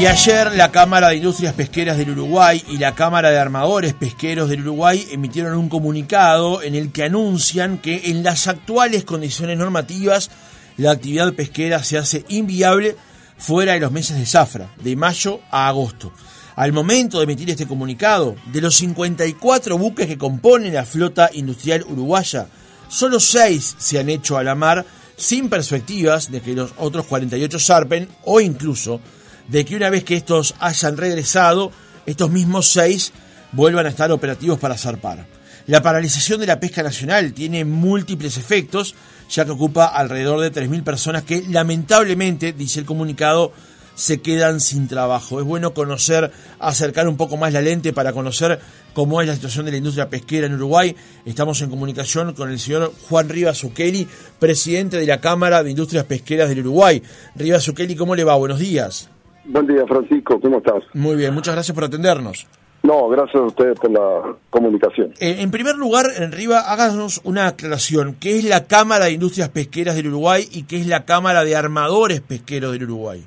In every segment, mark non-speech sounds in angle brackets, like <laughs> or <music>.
Y ayer la Cámara de Industrias Pesqueras del Uruguay y la Cámara de Armadores Pesqueros del Uruguay emitieron un comunicado en el que anuncian que en las actuales condiciones normativas la actividad pesquera se hace inviable fuera de los meses de zafra, de mayo a agosto. Al momento de emitir este comunicado, de los 54 buques que componen la flota industrial uruguaya, solo 6 se han hecho a la mar sin perspectivas de que los otros 48 zarpen o incluso de que una vez que estos hayan regresado, estos mismos seis vuelvan a estar operativos para zarpar. La paralización de la pesca nacional tiene múltiples efectos, ya que ocupa alrededor de 3.000 personas que lamentablemente, dice el comunicado, se quedan sin trabajo. Es bueno conocer, acercar un poco más la lente para conocer cómo es la situación de la industria pesquera en Uruguay. Estamos en comunicación con el señor Juan Rivas Zucchelli, presidente de la Cámara de Industrias Pesqueras del Uruguay. Rivas Zucchelli, ¿cómo le va? Buenos días. Buen día, Francisco, ¿cómo estás? Muy bien, muchas gracias por atendernos. No, gracias a ustedes por la comunicación. Eh, en primer lugar, Riva, háganos una aclaración. ¿Qué es la Cámara de Industrias Pesqueras del Uruguay y qué es la Cámara de Armadores Pesqueros del Uruguay?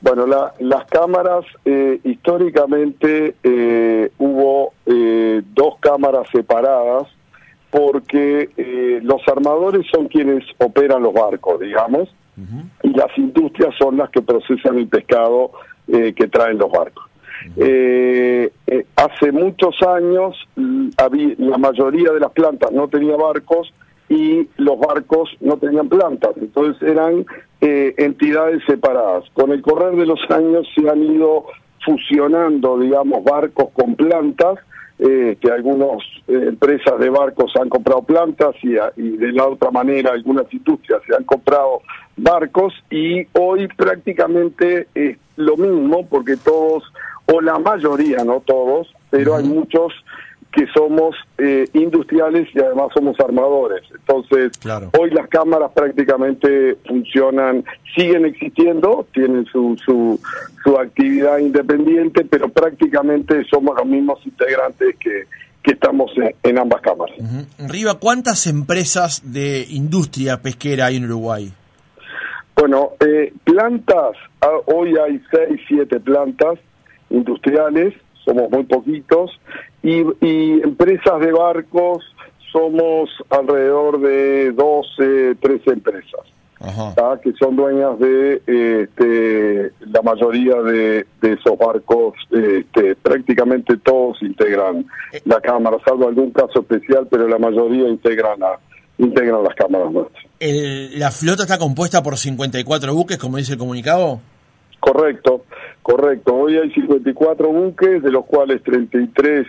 Bueno, las cámaras, eh, históricamente eh, hubo dos cámaras separadas porque los armadores son quienes operan los barcos, digamos, y las industrias son las que procesan el pescado eh, que traen los barcos. Eh, eh, hace muchos años mm, había, la mayoría de las plantas no tenía barcos y los barcos no tenían plantas, entonces eran entidades separadas. Con el correr de los años se han ido fusionando, digamos, barcos con plantas eh, que algunas eh, empresas de barcos han comprado plantas y, y, de la otra manera algunas industrias se han comprado barcos y hoy prácticamente es lo mismo porque todos, o la mayoría, no todos, pero hay muchos que somos eh, industriales y además somos armadores. Entonces, hoy las cámaras prácticamente funcionan, siguen existiendo, tienen su, su, su actividad independiente, pero prácticamente somos los mismos integrantes que, que estamos en, ambas cámaras. Riva, ¿cuántas empresas de industria pesquera hay en Uruguay? Bueno, eh, plantas, ah, hoy hay seis, siete plantas industriales, somos muy poquitos, y, empresas de barcos somos alrededor de 12, 13 empresas. que son dueñas de este, la mayoría de, esos barcos, este, prácticamente todos integran eh. la cámara, salvo algún caso especial, pero la mayoría integran, integran las cámaras nuestras. ¿La flota está compuesta por 54 buques, como dice el comunicado? Correcto, correcto. Hoy hay 54 buques, de los cuales 33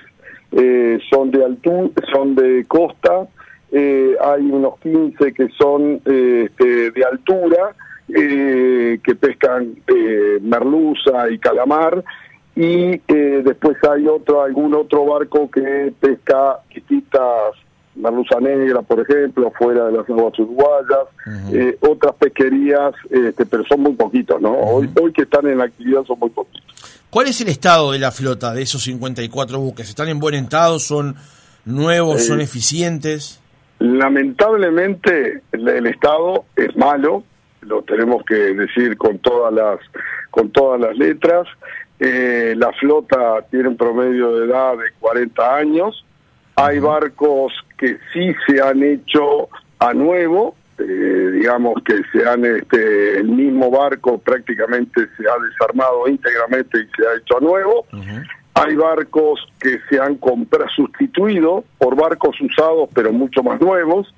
eh, son de altura, son de costa, eh, hay unos 15 que son eh, este, de altura, que pescan merluza y calamar, y después hay otro algún otro barco que pesca chiquitas merluza negra, por ejemplo, fuera de las aguas uruguayas, eh, otras pesquerías, este, pero son muy poquitos, ¿no? hoy, hoy que están en actividad son muy poquitos. ¿Cuál es el estado de la flota de esos 54 buques? ¿Están en buen estado? ¿Son nuevos? ¿Son eh, eficientes? Lamentablemente el, estado es malo, lo tenemos que decir con todas las con todas las letras. Eh, la flota tiene un promedio de edad de 40 años. Hay barcos que sí se han hecho a nuevo, eh, digamos que se han, este, el mismo barco prácticamente se ha desarmado íntegramente y se ha hecho a nuevo. Hay barcos que se han comprado, sustituido por barcos usados pero mucho más nuevos.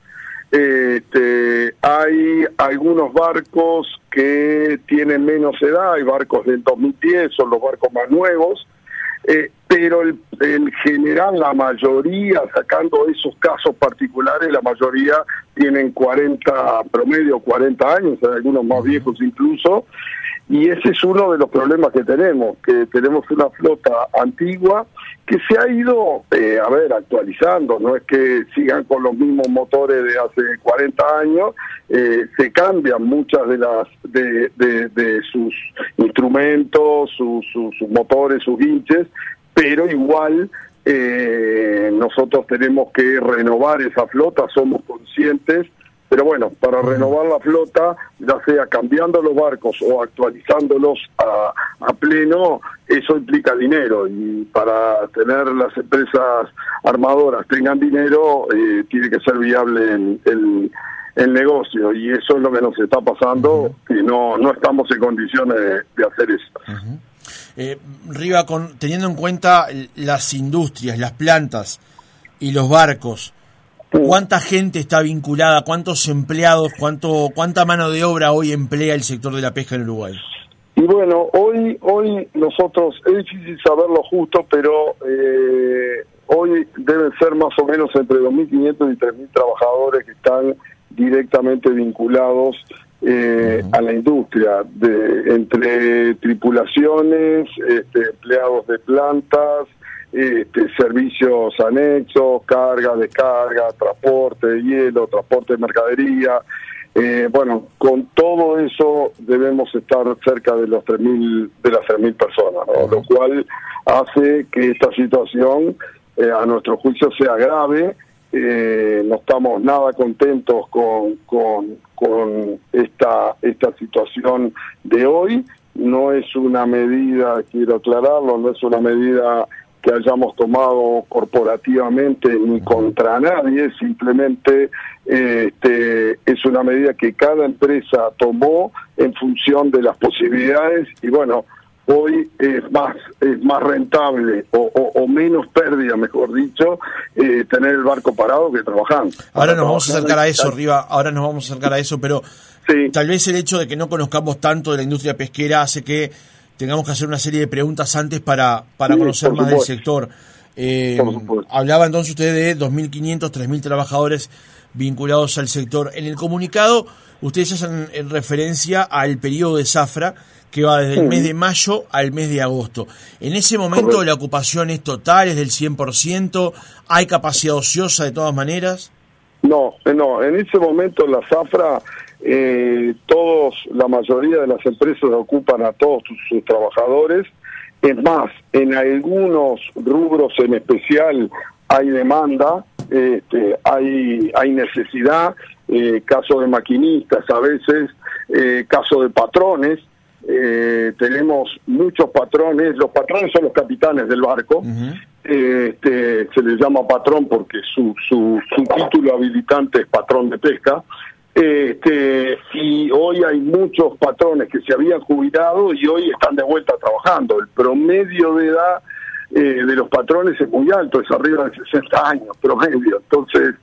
Este, hay algunos barcos que tienen menos edad, hay barcos del 2010, son los barcos más nuevos, eh, pero el, en general la mayoría, sacando esos casos particulares, la mayoría tienen 40, promedio 40 años, algunos más viejos incluso, y ese es uno de los problemas que tenemos, que tenemos una flota antigua que se ha ido, eh, a ver, actualizando, no es que sigan con los mismos motores de hace 40 años, eh, se cambian muchas de las de, sus instrumentos, sus, sus, motores, sus hinches, pero igual eh, nosotros tenemos que renovar esa flota, somos conscientes Pero bueno, para renovar la flota, ya sea cambiando los barcos o actualizándolos a, a pleno, eso implica dinero. Y para tener las empresas armadoras tengan dinero, eh, tiene que ser viable el, el, el, negocio. Y eso es lo que nos está pasando y no, no estamos en condiciones de, hacer eso. eh, Riva, con, teniendo en cuenta las industrias, las plantas y los barcos, ¿Cuánta gente está vinculada? ¿Cuántos empleados? ¿Cuánto, ¿Cuánta mano de obra hoy emplea el sector de la pesca en Uruguay? Y bueno, hoy hoy nosotros, es difícil saberlo justo, pero eh, hoy deben ser más o menos entre 2.500 y 3.000 trabajadores que están directamente vinculados eh, a la industria, de, entre tripulaciones, este, empleados de plantas, este, servicios anexos, carga, descarga, transporte de hielo, transporte de mercadería. Eh, bueno, con todo eso debemos estar cerca de los 3.000 de las 3.000 personas, lo cual hace que esta situación eh, a nuestro juicio sea grave. Eh, no estamos nada contentos con, con, con esta, esta situación de hoy. No es una medida, quiero aclararlo, no es una medida que hayamos tomado corporativamente ni contra nadie, simplemente este, es una medida que cada empresa tomó en función de las posibilidades y bueno, hoy es más es más rentable o, menos pérdida, mejor dicho, eh, tener el barco parado que trabajando. Ahora nos vamos a acercar a eso, Riva, ahora nos vamos a acercar a eso, pero tal vez el hecho de que no conozcamos tanto de la industria pesquera hace que tengamos que hacer una serie de preguntas antes para, para conocer más del sector. Eh, hablaba entonces usted de 2.500, 3.000 trabajadores vinculados al sector. En el comunicado, ustedes hacen en referencia al periodo de zafra que va desde el mes de mayo al mes de agosto. En ese momento la ocupación es total, es del 100%, hay capacidad ociosa de todas maneras. No, no, en ese momento la zafra eh, todos, la mayoría de las empresas ocupan a todos sus, trabajadores. Es más, en algunos rubros en especial hay demanda, este, hay, hay necesidad, eh, caso de maquinistas a veces, eh, caso de patrones. Eh, tenemos muchos patrones, los patrones son los capitanes del barco, este, se les llama patrón porque su, su, su título habilitante es patrón de pesca, este, y hoy hay muchos patrones que se habían jubilado y hoy están de vuelta trabajando. El promedio de edad eh, de los patrones es muy alto, es arriba de 60 años promedio. Entonces,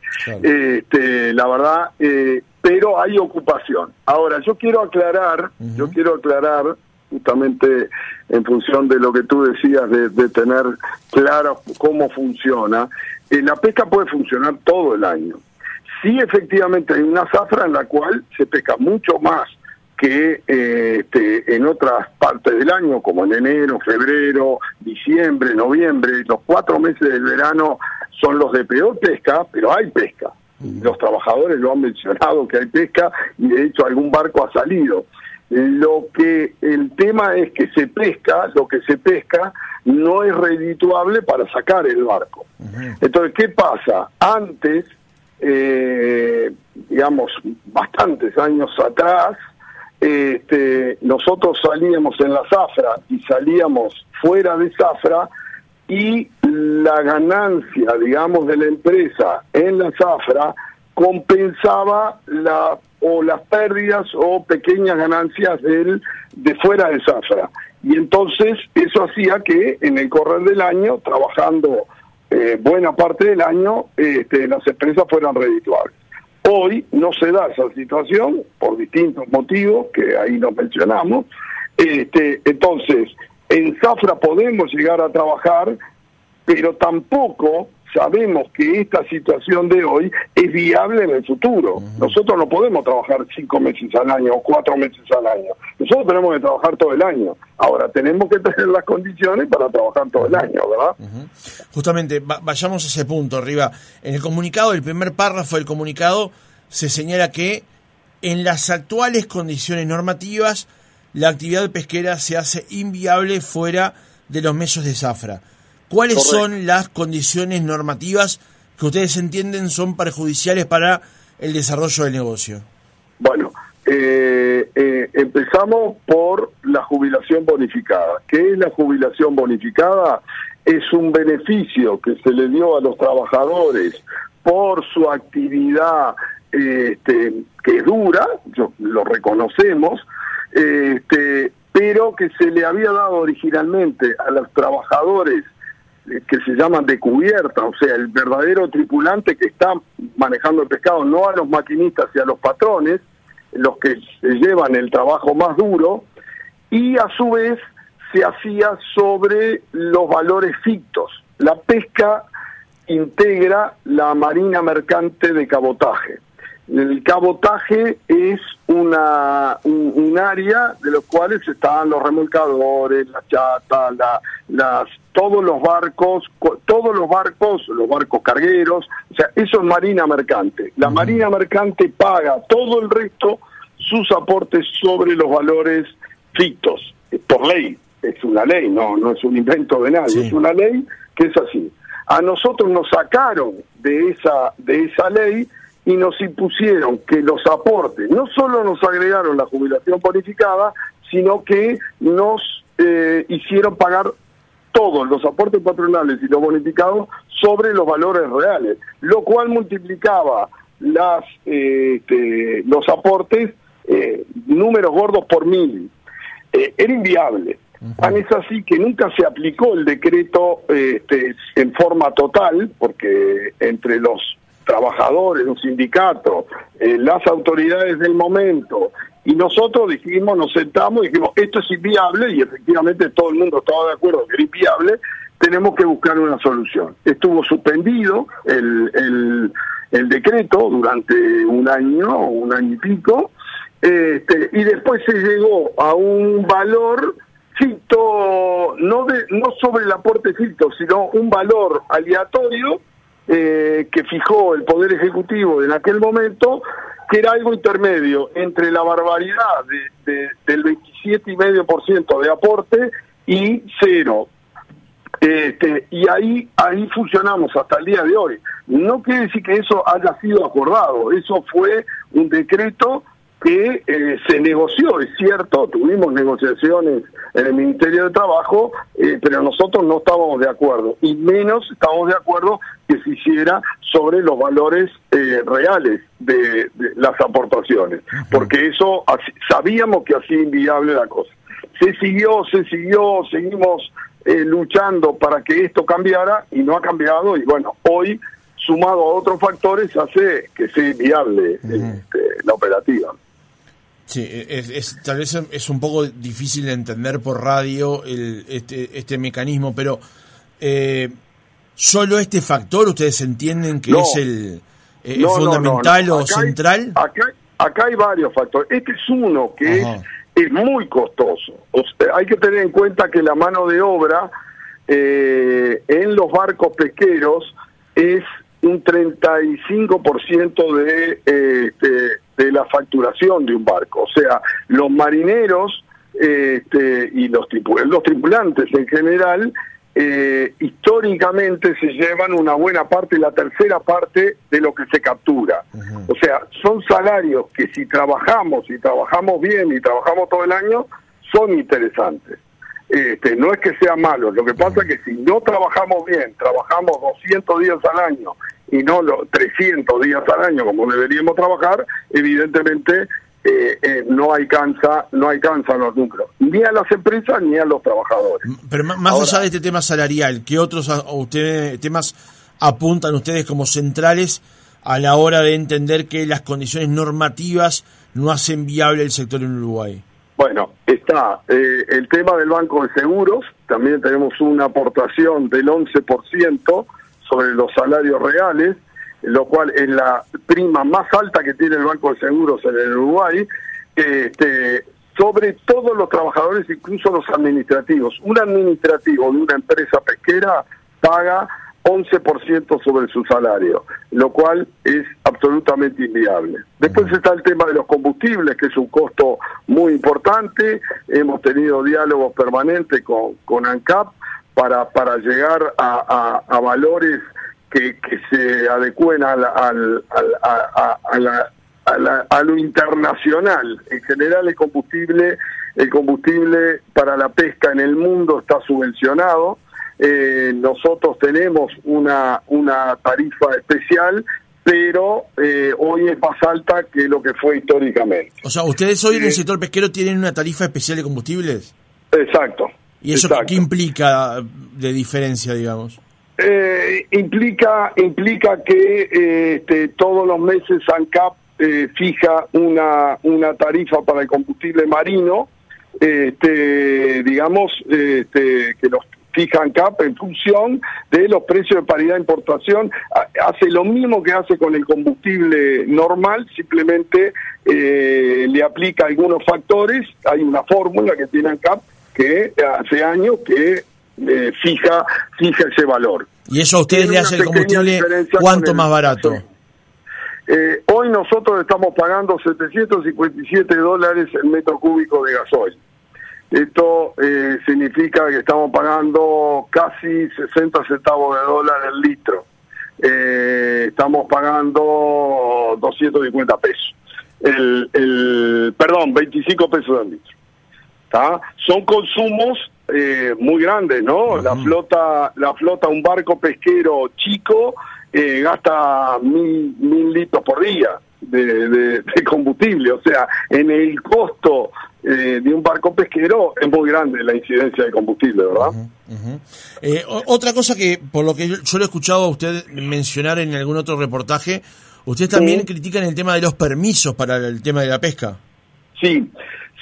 este, la verdad, eh, pero hay ocupación. Ahora, yo quiero aclarar, yo quiero aclarar justamente en función de lo que tú decías de, tener claro cómo funciona, eh, la pesca puede funcionar todo el año. Sí, efectivamente, hay una zafra en la cual se pesca mucho más que eh, este, en otras partes del año, como en enero, febrero, diciembre, noviembre. Los cuatro meses del verano son los de peor pesca, pero hay pesca. Los trabajadores lo han mencionado que hay pesca y de hecho algún barco ha salido. Lo que el tema es que se pesca, lo que se pesca no es redituable para sacar el barco. Entonces, ¿qué pasa? Antes eh, digamos, bastantes años atrás, este, nosotros salíamos en la zafra y salíamos fuera de zafra y la ganancia, digamos, de la empresa en la zafra compensaba la o las pérdidas o pequeñas ganancias del, de fuera de zafra. Y entonces eso hacía que en el correr del año, trabajando eh, buena parte del año este, las empresas fueran redituables. Hoy no se da esa situación por distintos motivos que ahí nos mencionamos. Este, entonces, en Zafra podemos llegar a trabajar, pero tampoco sabemos que esta situación de hoy es viable en el futuro. Nosotros no podemos trabajar cinco meses al año o cuatro meses al año. Nosotros tenemos que trabajar todo el año. Ahora, tenemos que <laughs> tener las condiciones para trabajar todo el año, ¿verdad? Justamente, vayamos a ese punto, arriba. En el comunicado, el primer párrafo del comunicado, se señala que en las actuales condiciones normativas, la actividad pesquera se hace inviable fuera de los meses de zafra. ¿Cuáles son las condiciones normativas que ustedes entienden son perjudiciales para el desarrollo del negocio? Bueno, eh, eh, empezamos por la jubilación bonificada. ¿Qué es la jubilación bonificada? Es un beneficio que se le dio a los trabajadores por su actividad este, que dura, lo reconocemos, este, pero que se le había dado originalmente a los trabajadores que se llaman de cubierta, o sea, el verdadero tripulante que está manejando el pescado, no a los maquinistas y a los patrones, los que llevan el trabajo más duro, y a su vez se hacía sobre los valores fictos. La pesca integra la marina mercante de cabotaje. El cabotaje es una un, área de los cuales están los remolcadores, las chatas, las todos los barcos, todos los barcos, los barcos cargueros, o sea, eso es marina mercante. La marina mercante paga todo el resto sus aportes sobre los valores fictos, por ley, es una ley, no no es un invento de nadie, es una ley que es así. A nosotros nos sacaron de esa de esa ley y nos impusieron que los aportes, no solo nos agregaron la jubilación bonificada, sino que nos eh, hicieron pagar todos los aportes patronales y los bonificados sobre los valores reales, lo cual multiplicaba las este, los aportes eh, números gordos por mil. Eh, era inviable. Tan es así que nunca se aplicó el decreto este, en forma total, porque entre los trabajadores, los sindicatos, eh, las autoridades del momento, y nosotros dijimos, nos sentamos y dijimos, esto es inviable, y efectivamente todo el mundo estaba de acuerdo que era inviable, tenemos que buscar una solución. Estuvo suspendido el, el, el decreto durante un año, un año y pico, este, y después se llegó a un valor ficto, no, de, no sobre el aporte ficto, sino un valor aleatorio, eh, que fijó el Poder Ejecutivo en aquel momento, que era algo intermedio entre la barbaridad de, del 27,5% de aporte y cero. Este, y ahí, ahí funcionamos hasta el día de hoy. No quiere decir que eso haya sido acordado, eso fue un decreto que eh, se negoció, es cierto, tuvimos negociaciones en el Ministerio de Trabajo, eh, pero nosotros no estábamos de acuerdo, y menos estábamos de acuerdo que se hiciera sobre los valores eh, reales de, las aportaciones, porque eso sabíamos que hacía inviable la cosa. Se siguió, se siguió, seguimos luchando para que esto cambiara y no ha cambiado, y bueno, hoy sumado a otros factores hace que sea inviable este, la operativa. Sí, es, tal vez es un poco difícil de entender por radio el, este, este mecanismo, pero eh, solo este factor ustedes entienden que es el, eh, fundamental o central. acá, acá, hay varios factores. Este es uno que es, es, muy costoso. hay que tener en cuenta que la mano de obra eh, en los barcos pesqueros es un 35% de, este, de la facturación de un barco. O sea, los marineros este, y los, los tripulantes en general, eh, históricamente se llevan una buena parte, la tercera parte de lo que se captura. O sea, son salarios que si trabajamos, y trabajamos bien y trabajamos todo el año, son interesantes. Este, no es que sea malo, lo que pasa es que si no trabajamos bien, trabajamos 200 días al año y no los 300 días al año como deberíamos trabajar, evidentemente eh, eh, no alcanza no alcanzan los números, ni a las empresas ni a los trabajadores. Pero más allá de este tema salarial, ¿qué otros ustedes, temas apuntan ustedes como centrales a la hora de entender que las condiciones normativas no hacen viable el sector en Uruguay? Bueno, está eh, el tema del Banco de Seguros, también tenemos una aportación del 11%, sobre los salarios reales, lo cual es la prima más alta que tiene el Banco de Seguros en el Uruguay, este, sobre todos los trabajadores, incluso los administrativos. Un administrativo de una empresa pesquera paga 11% sobre su salario, lo cual es absolutamente inviable. Después está el tema de los combustibles, que es un costo muy importante. Hemos tenido diálogos permanentes con, con ANCAP para, para llegar a, valores que, se adecúen a, a, lo internacional. En general el combustible, el combustible para la pesca en el mundo está subvencionado. Eh, nosotros tenemos una, una tarifa especial pero eh, hoy es más alta que lo que fue históricamente. O sea, ustedes hoy en el sector pesquero tienen una tarifa especial de combustibles. Exacto. ¿Y eso qué implica de diferencia, digamos? Eh, implica implica que este, todos los meses ANCAP eh, fija una, una tarifa para el combustible marino, este, digamos, este, que los fija ANCAP en función de los precios de paridad de importación. Hace lo mismo que hace con el combustible normal, simplemente eh, le aplica algunos factores. Hay una fórmula que tiene ANCAP que hace años que eh, fija, fija ese valor. ¿Y eso a ustedes le hace el combustible cuánto más barato? Eh, hoy nosotros estamos pagando 757 dólares el metro cúbico de gasoil. Esto eh, significa que estamos pagando casi 60 centavos de dólar el litro. Eh, estamos pagando 250 pesos. El, el, perdón, 25 pesos al litro. Son consumos eh, muy grandes, ¿no? La flota, la flota, un barco pesquero chico eh, gasta mil, mil litros por día de, combustible. O sea, en el costo eh, de un barco pesquero es muy grande la incidencia de combustible, ¿verdad? otra cosa que, por lo que yo, lo he escuchado a usted mencionar en algún otro reportaje, ustedes también critican el tema de los permisos para el tema de la pesca. Sí,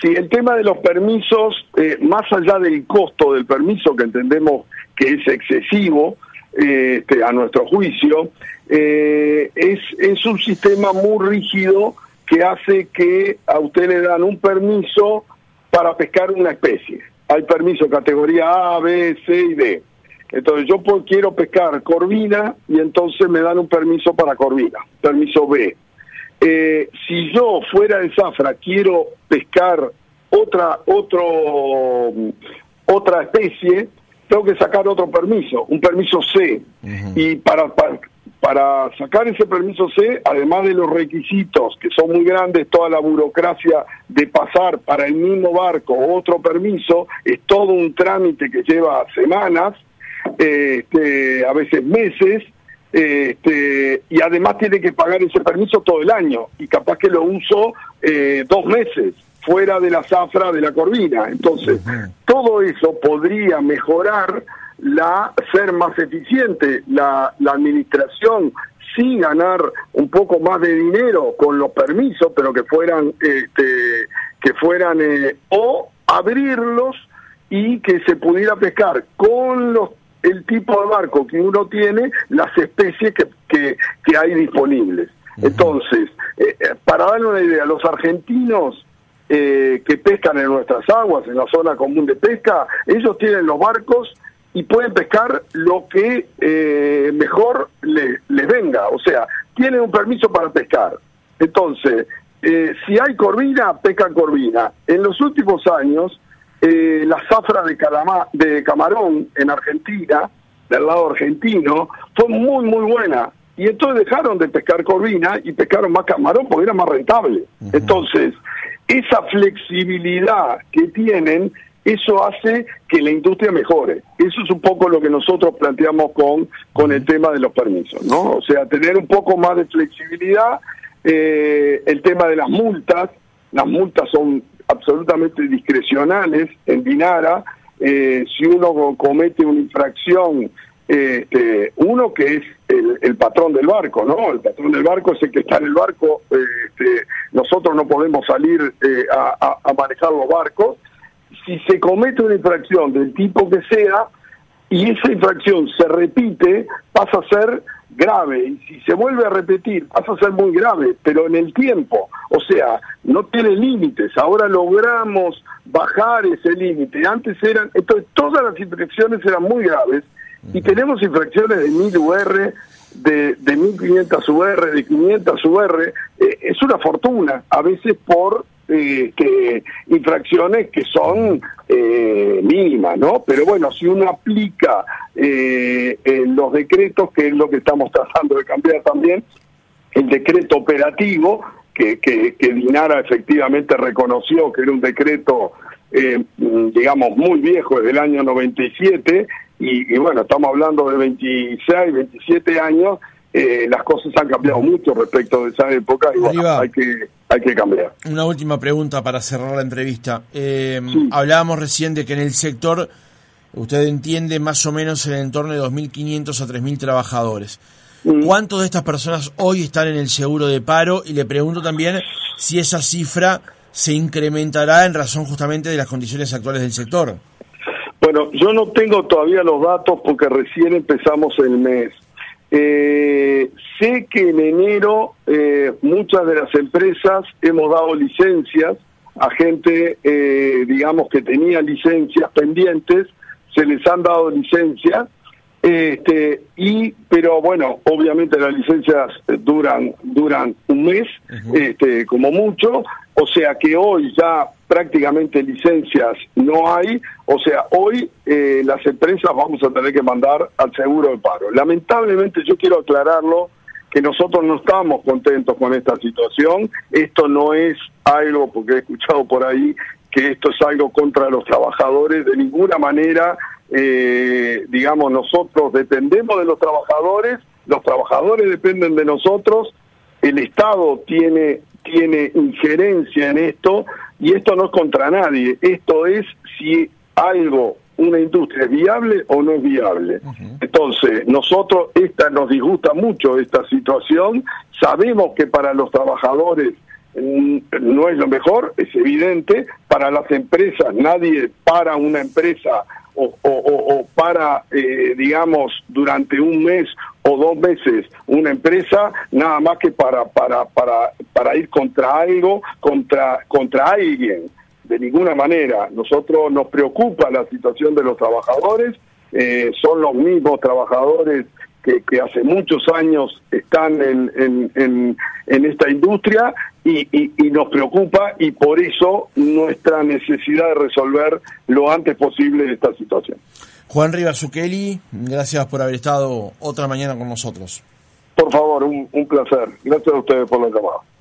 Sí, el tema de los permisos, eh, más allá del costo del permiso, que entendemos que es excesivo eh, este, a nuestro juicio, eh, es, es un sistema muy rígido que hace que a usted le dan un permiso para pescar una especie. Hay permiso categoría A, B, C y D. Entonces yo quiero pescar corvina y entonces me dan un permiso para corvina, permiso B. Eh, si yo fuera de Zafra quiero pescar otra otro otra especie, tengo que sacar otro permiso, un permiso C. Y para, para, sacar ese permiso C, además de los requisitos que son muy grandes, toda la burocracia de pasar para el mismo barco otro permiso, es todo un trámite que lleva semanas, este, a veces meses, este, y además tiene que pagar ese permiso todo el año y capaz que lo uso eh, dos meses fuera de la zafra de la corvina. Entonces, todo eso podría mejorar la ser más eficiente la, la administración sin ganar un poco más de dinero con los permisos, pero que fueran este, que fueran eh, o abrirlos y que se pudiera pescar con los el tipo de barco que uno tiene, las especies que, que, hay disponibles. Entonces, eh, eh, para darle una idea, los argentinos eh, que pescan en nuestras aguas, en la zona común de pesca, ellos tienen los barcos y pueden pescar lo que mejor les venga. O sea, tienen un permiso para pescar. Entonces, si hay corvina, pescan corvina. En los últimos años, eh, la zafra de, de camarón en Argentina, del lado argentino, fue muy, muy buena. Y entonces dejaron de pescar corvina y pescaron más camarón porque era más rentable. Entonces, esa flexibilidad que tienen, eso hace que la industria mejore. Eso es un poco lo que nosotros planteamos con, con el tema de los permisos, ¿no? O sea, tener un poco más de flexibilidad, eh, el tema de las multas, las multas son absolutamente discrecionales en Dinara. Eh, si uno comete una infracción, este, uno que es el, patrón del barco, ¿no? El patrón del barco es el que está en el barco. Este, nosotros no podemos salir eh, a manejar los barcos. Si se comete una infracción del tipo que sea y esa infracción se repite, pasa a ser grave y si se vuelve a repetir pasa a ser muy grave, pero en el tiempo, o sea, no tiene límites, ahora logramos bajar ese límite, antes eran, entonces todas las infracciones eran muy graves y tenemos infracciones de 1000 UR, de, de 1500 UR, de 500 UR, eh, es una fortuna, a veces por este, infracciones que son eh, mínimas, ¿no? Pero bueno, si uno aplica eh, los decretos, que es lo que estamos <laughs> tratando de cambiar también, el decreto operativo, que, Dinara efectivamente reconoció que era un decreto, eh, digamos, muy viejo, desde el año 97, y, y bueno, estamos hablando de 26, 27 años, eh, las cosas han cambiado mucho respecto de esa época y bueno, hay que hay que cambiar. Una última pregunta para cerrar la entrevista. Eh, Hablábamos recién de que en el sector usted entiende más o menos en el entorno de 2.500 a 3.000 trabajadores. Mm. ¿Cuántos de estas personas hoy están en el seguro de paro? Y le pregunto también si esa cifra se incrementará en razón justamente de las condiciones actuales del sector. Bueno, yo no tengo todavía los datos porque recién empezamos el mes. Eh, sé que en enero eh, muchas de las empresas hemos dado licencias a gente, eh, digamos, que tenía licencias pendientes, se les han dado licencias, este, y, pero bueno, obviamente las licencias duran, duran un mes, este, como mucho, o sea que hoy ya prácticamente licencias no hay, o sea, hoy las empresas vamos a tener que mandar al seguro de paro. Lamentablemente yo quiero aclararlo que nosotros no estamos contentos con esta situación, esto no es algo, porque he escuchado por ahí que esto es algo contra los trabajadores, de ninguna manera, eh, digamos, nosotros dependemos de los trabajadores, los trabajadores dependen de nosotros, el Estado tiene tiene injerencia en esto y esto no es contra nadie, esto es si algo, una industria es viable o no es viable. Entonces, nosotros, esta nos disgusta mucho esta situación, sabemos que para los trabajadores mm, no es lo mejor, es evidente, para las empresas, nadie para una empresa o, o, para, eh, digamos, durante un mes o dos meses una empresa, nada más que para, para, para, para ir contra algo, contra, contra alguien. De ninguna manera. Nosotros nos preocupa la situación de los trabajadores, eh, son los mismos trabajadores que, que, hace muchos años están en, en, en, esta industria y, y, y, nos preocupa y por eso nuestra necesidad de resolver lo antes posible esta situación. Juan Rivas gracias por haber estado otra mañana con nosotros. Por favor, un, un placer. Gracias a ustedes por la llamada.